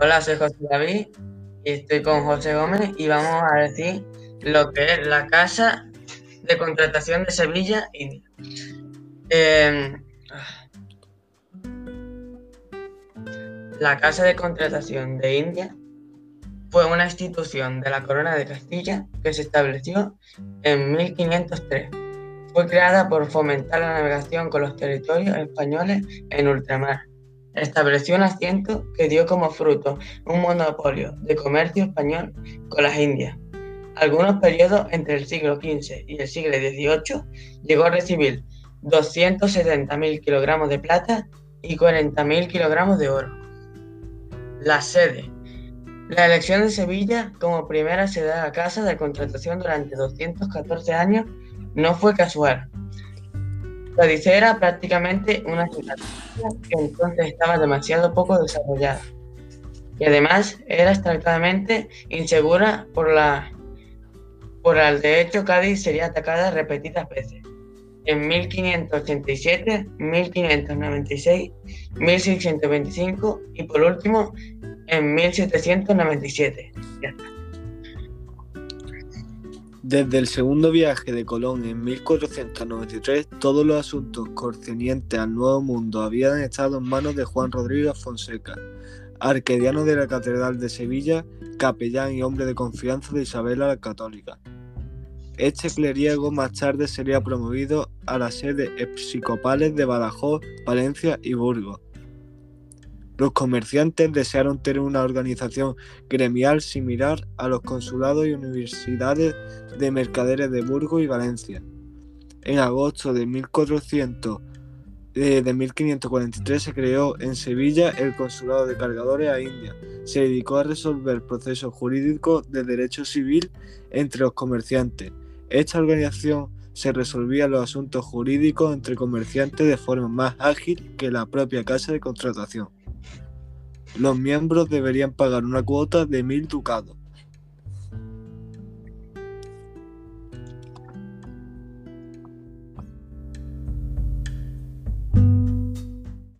Hola, soy José David y estoy con José Gómez y vamos a decir lo que es la Casa de Contratación de Sevilla, India. Em, la Casa de Contratación de India fue una institución de la Corona de Castilla que se estableció en 1503. Fue creada por fomentar la navegación con los territorios españoles en ultramar estableció un asiento que dio como fruto un monopolio de comercio español con las Indias. Algunos periodos entre el siglo XV y el siglo XVIII llegó a recibir 270.000 kilogramos de plata y 40.000 kilogramos de oro. La sede. La elección de Sevilla como primera de la Casa de Contratación durante 214 años no fue casual. Cádiz era prácticamente una ciudad que entonces estaba demasiado poco desarrollada y además era extremadamente insegura por la por el de hecho Cádiz sería atacada repetidas veces en 1587, 1596, 1625 y por último en 1797. Ya está. Desde el segundo viaje de Colón en 1493, todos los asuntos concernientes al Nuevo Mundo habían estado en manos de Juan Rodríguez Fonseca, arquediano de la Catedral de Sevilla, capellán y hombre de confianza de Isabela la Católica. Este clerigo más tarde sería promovido a la sede episcopales de Badajoz, Valencia y Burgos. Los comerciantes desearon tener una organización gremial similar a los consulados y universidades de mercaderes de Burgos y Valencia. En agosto de, 1400, eh, de 1543 se creó en Sevilla el Consulado de Cargadores a India. Se dedicó a resolver procesos jurídicos de derecho civil entre los comerciantes. Esta organización se resolvía los asuntos jurídicos entre comerciantes de forma más ágil que la propia casa de contratación. Los miembros deberían pagar una cuota de mil ducados.